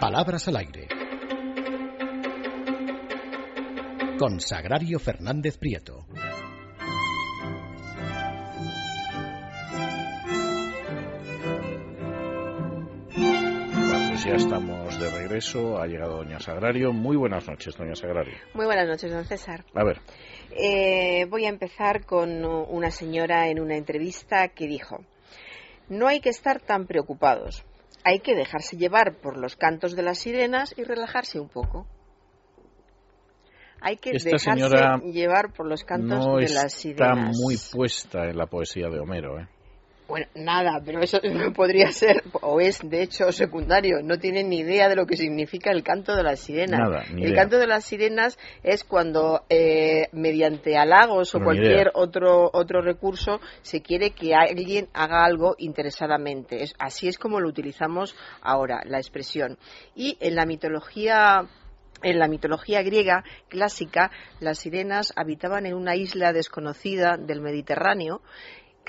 Palabras al aire. Con Sagrario Fernández Prieto. Bueno, pues ya estamos de regreso. Ha llegado Doña Sagrario. Muy buenas noches, Doña Sagrario. Muy buenas noches, don César. A ver, Eh, voy a empezar con una señora en una entrevista que dijo, no hay que estar tan preocupados, hay que dejarse llevar por los cantos de las sirenas y relajarse un poco. Hay que Esta dejarse señora llevar por los cantos no de está las sirenas. muy puesta en la poesía de Homero, ¿eh? Bueno, nada, pero eso no podría ser, o es de hecho secundario. No tienen ni idea de lo que significa el canto de las sirenas. Nada, el idea. canto de las sirenas es cuando, eh, mediante halagos o Pero cualquier otro, otro recurso, se quiere que alguien haga algo interesadamente. Es, así es como lo utilizamos ahora, la expresión. Y en la mitología en la mitología griega clásica, las sirenas habitaban en una isla desconocida del Mediterráneo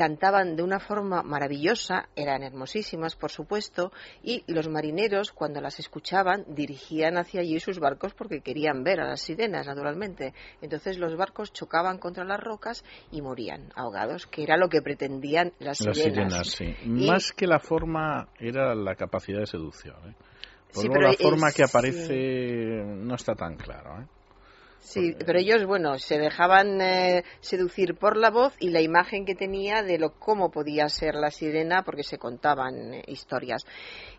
cantaban de una forma maravillosa, eran hermosísimas, por supuesto, y los marineros, cuando las escuchaban, dirigían hacia allí sus barcos porque querían ver a las sirenas, naturalmente. Entonces los barcos chocaban contra las rocas y morían ahogados, que era lo que pretendían las Las sirenas. sirenas, sí. Y- Más que la forma, era la capacidad de seducción, ¿eh? Por Sí, luego pero la es- forma que sí. aparece no está tan claro, ¿eh? Sí, pero ellos, bueno, se dejaban eh, seducir por la voz y la imagen que tenía de lo cómo podía ser la sirena, porque se contaban eh, historias.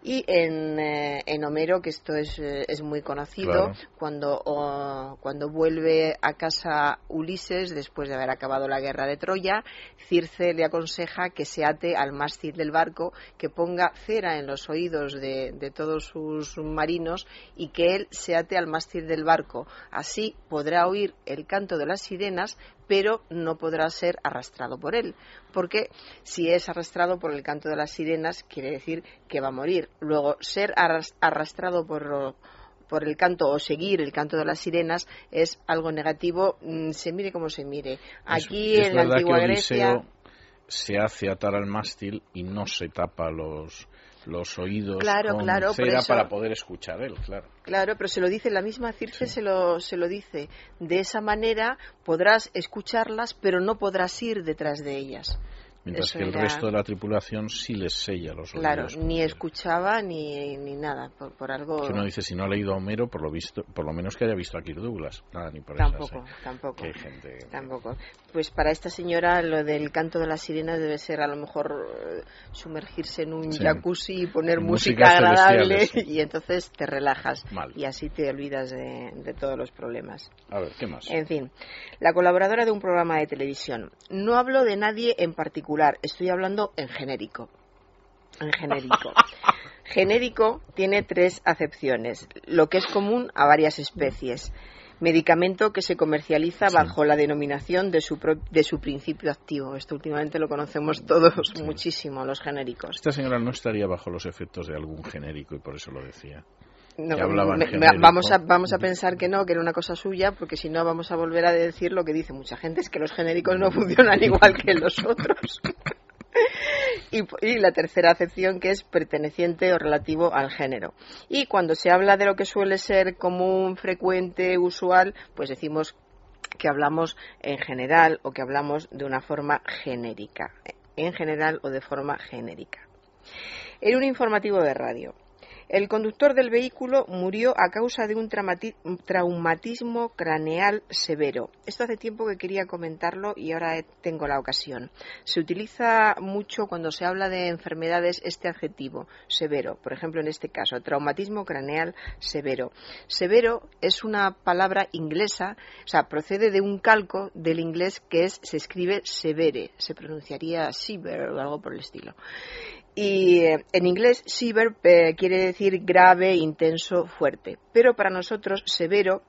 Y en, eh, en Homero, que esto es, eh, es muy conocido, Claro. cuando, o- cuando vuelve a casa Ulises, después de haber acabado la guerra de Troya, Circe le aconseja que se ate al mástil del barco, que ponga cera en los oídos de, de todos sus marinos y que él se ate al mástil del barco. Así podrá oír el canto de las sirenas, pero no podrá ser arrastrado por él, porque si es arrastrado por el canto de las sirenas, quiere decir que va a morir. Luego, ser arras- arrastrado por por el canto o seguir el canto de las sirenas es algo negativo, mm, se mire como se mire. Es- Aquí es en la antigua que Grecia, se hace atar al mástil y no se tapa los los oídos Claro, con claro, por cera eso- para poder escuchar él, claro. Claro, pero se lo dice la misma Circe, se, lo, se lo dice. De esa manera podrás escucharlas, pero no podrás ir detrás de ellas. Mientras Eso que el era- resto de la tripulación sí les sella los Claro, oídos. ni escuchaba ni, ni nada, por, por algo. Que uno dice, si no ha leído a Homero, por lo visto, por lo menos que haya visto a Kirk Douglas. Nada, ni por Tampoco, esas, ¿eh? tampoco. Hay gente... Tampoco. Pues para esta señora lo del canto de las sirenas debe ser a lo mejor eh, sumergirse en un Sí. jacuzzi y poner música agradable sí. y entonces te relajas Mal. y así te olvidas de, de todos los problemas. A ver, ¿qué más? En fin, la colaboradora de un programa de televisión. No hablo de nadie en particular, estoy hablando en genérico. En genérico. genérico tiene tres acepciones, lo que es común a varias especies. Medicamento que se comercializa Sí. bajo la denominación de su, pro- de su principio activo. Esto últimamente lo conocemos todos Sí. muchísimo, los genéricos. Esta señora no estaría bajo los efectos de algún genérico y por eso lo decía. No, me- vamos, a, vamos a pensar que no, que era una cosa suya, porque si no vamos a volver a decir lo que dice mucha gente, es que los genéricos no funcionan igual que los otros. Y, y la tercera acepción que es perteneciente o relativo al género. Y cuando se habla de lo que suele ser común, frecuente, usual, pues decimos que hablamos en general o que hablamos de una forma genérica. En general o de forma genérica. En un informativo de radio. El conductor del vehículo murió a causa de un traumati- un traumatismo craneal severo. Esto hace tiempo que quería comentarlo y ahora tengo la ocasión. Se utiliza mucho cuando se habla de enfermedades este adjetivo, severo. Por ejemplo, en este caso, traumatismo craneal severo. Severo es una palabra inglesa, o sea, procede de un calco del inglés que es, se escribe severe, se pronunciaría severe o algo por el estilo. Y eh, en inglés, severe eh, quiere decir grave, intenso, fuerte. Pero para nosotros, severo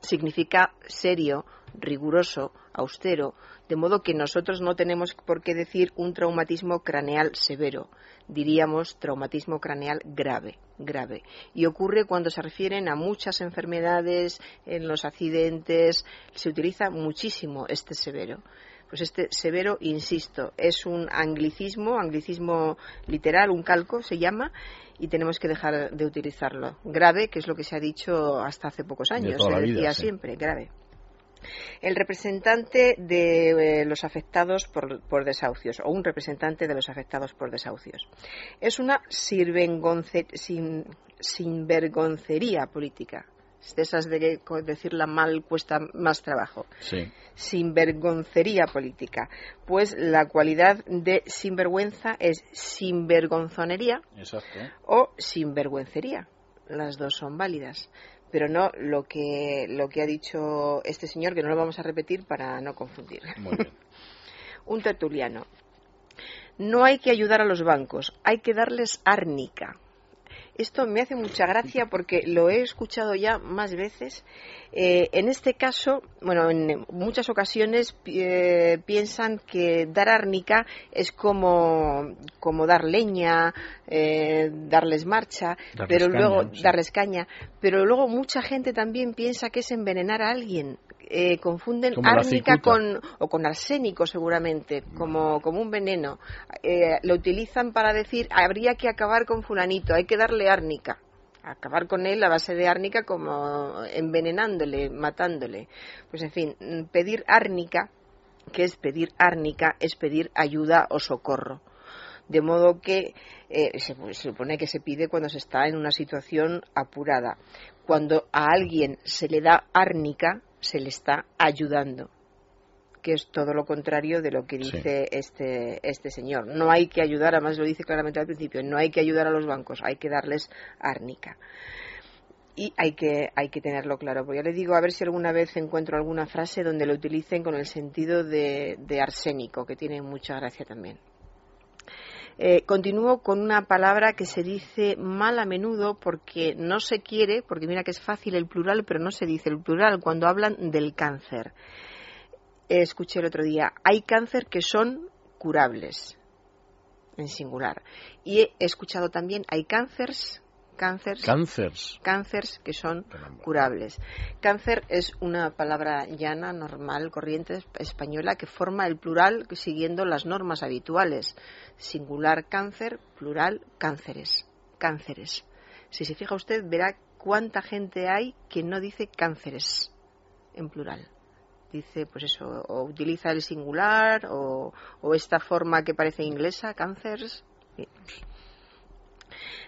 significa serio, riguroso, austero, de modo que nosotros no tenemos por qué decir un traumatismo craneal severo, diríamos traumatismo craneal grave, grave. Y ocurre cuando se refieren a muchas enfermedades, en los accidentes, se utiliza muchísimo este severo. Pues este severo, insisto, es un anglicismo, anglicismo literal, un calco se llama, y tenemos que dejar de utilizarlo. Grave, que es lo que se ha dicho hasta hace pocos años, se decía siempre, grave el representante de eh, los afectados por, desahucios o un representante de los afectados por desahucios. Es una sinvergoncería política. De esas de decirla mal cuesta más trabajo. Sí. Sinvergoncería política. Pues la cualidad de sinvergüenza es sinvergonzonería o sinvergüencería. Las dos son válidas pero no lo que, lo que ha dicho este señor, que no lo vamos a repetir para no confundir. Un tertuliano. No hay que ayudar a los bancos, hay que darles árnica. Esto me hace mucha gracia porque lo he escuchado ya más veces. Eh, en este caso, bueno, en muchas ocasiones eh, piensan que dar árnica es como, como dar leña, eh, darles marcha, pero luego darles caña. Pero luego mucha gente también piensa que es envenenar a alguien. Eh, confunden árnica con, o con arsénico seguramente, como, como un veneno. Eh, lo utilizan para decir, habría que acabar con fulanito, hay que darle árnica. Acabar con él a base de árnica como envenenándole, matándole. Pues en fin, pedir árnica, que es pedir árnica, es pedir ayuda o socorro de modo que eh, se, supone que se pide cuando se está en una situación apurada. Cuando a alguien se le da árnica, se le está ayudando que es todo lo contrario de lo que dice este, este señor. No hay que ayudar, además lo dice claramente al principio, no hay que ayudar a los bancos, hay que darles árnica. Y hay que, hay que tenerlo claro. Porque ya le digo, a ver si alguna vez encuentro alguna frase donde lo utilicen con el sentido de, de arsénico, que tiene mucha gracia también. Eh, continúo con una palabra que se dice mal a menudo porque no se quiere, porque mira que es fácil el plural, pero no se dice el plural cuando hablan del cáncer. escuché el otro día, hay cáncer que son curables, en singular. Y he escuchado también, hay cánceres cánceres, cánceres que son curables. Cáncer es una palabra llana, normal, corriente española que forma el plural siguiendo las normas habituales. Singular cáncer, plural cánceres. Cánceres. Si se fija usted, verá cuánta gente hay que no dice cánceres en plural dice, pues eso, o utiliza el singular o, o, esta forma que parece inglesa, cánceres.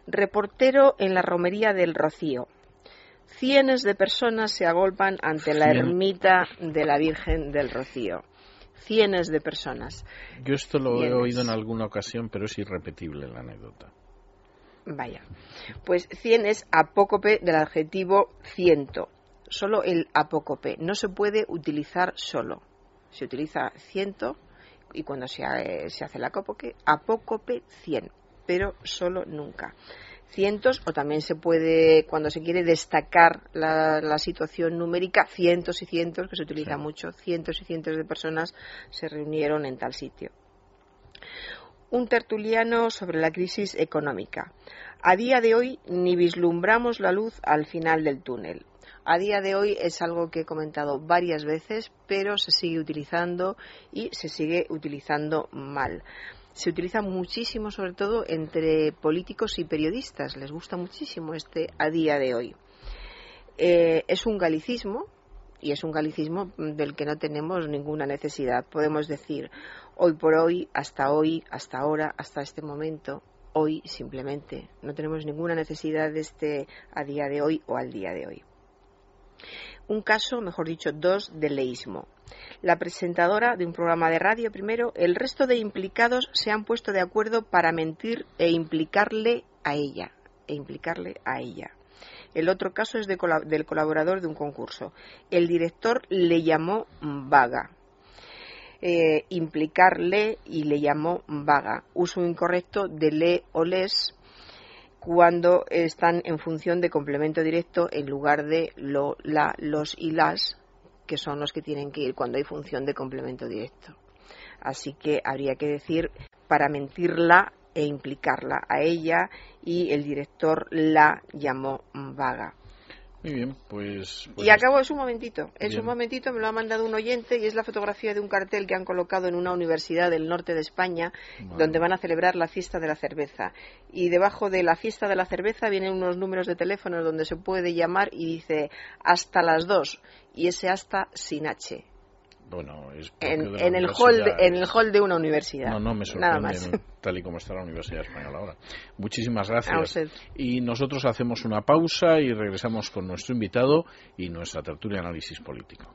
Reportero en la romería del Rocío. Cienes de personas se agolpan ante la ermita de la Virgen del Rocío. Cienes de personas. Yo esto lo he oído en alguna ocasión, pero es irrepetible la anécdota. Vaya. Pues cien es apócope del adjetivo ciento. Solo el apócope. No se puede utilizar solo. Se utiliza ciento y cuando se, se hace el apócope, apócope cien pero solo nunca. Cientos, o también se puede, cuando se quiere destacar la, situación numérica, cientos y cientos, que se utiliza mucho, cientos y cientos de personas se reunieron en tal sitio. Un tertuliano sobre la crisis económica. A día de hoy ni vislumbramos la luz al final del túnel. A día de hoy es algo que he comentado varias veces, pero se sigue utilizando y se sigue utilizando mal se utiliza muchísimo, sobre todo entre políticos y periodistas. Les gusta muchísimo este a día de hoy. Eh, es un galicismo y es un galicismo del que no tenemos ninguna necesidad. Podemos decir hoy por hoy, hasta hoy, hasta ahora, hasta este momento, hoy simplemente. No tenemos ninguna necesidad de este a día de hoy o al día de hoy. Un caso, mejor dicho, dos de leísmo la presentadora de un programa de radio primero, el resto de implicados se han puesto de acuerdo para mentir e implicarle a ella, e implicarle a ella. El otro caso es del colaborador de un concurso. El director le llamó vaga. Eh, implicarle y le llamó vaga. Uso incorrecto de le o les cuando están en función de complemento directo en lugar de lo, la, los y las que son los que tienen que ir cuando hay función de complemento directo. Así que habría que decir para mentirla e implicarla a ella y el director la llamó vaga. Muy bien, pues... pues y acabo, es un momentito, es Bien. un momentito, me lo ha mandado un oyente y es la fotografía de un cartel que han colocado en una universidad del norte de España Vale. donde van a celebrar la fiesta de la cerveza. Y debajo de la fiesta de la cerveza vienen unos números de teléfono donde se puede llamar y dice hasta las dos y ese hasta sin H. Bueno, es En, el hall de, en el hall de una universidad. No, no me Nada más. sorprende tal y como está la Universidad Española ahora. Muchísimas A gracias. usted. Y nosotros hacemos una pausa y regresamos con nuestro invitado y nuestra tertulia de análisis político.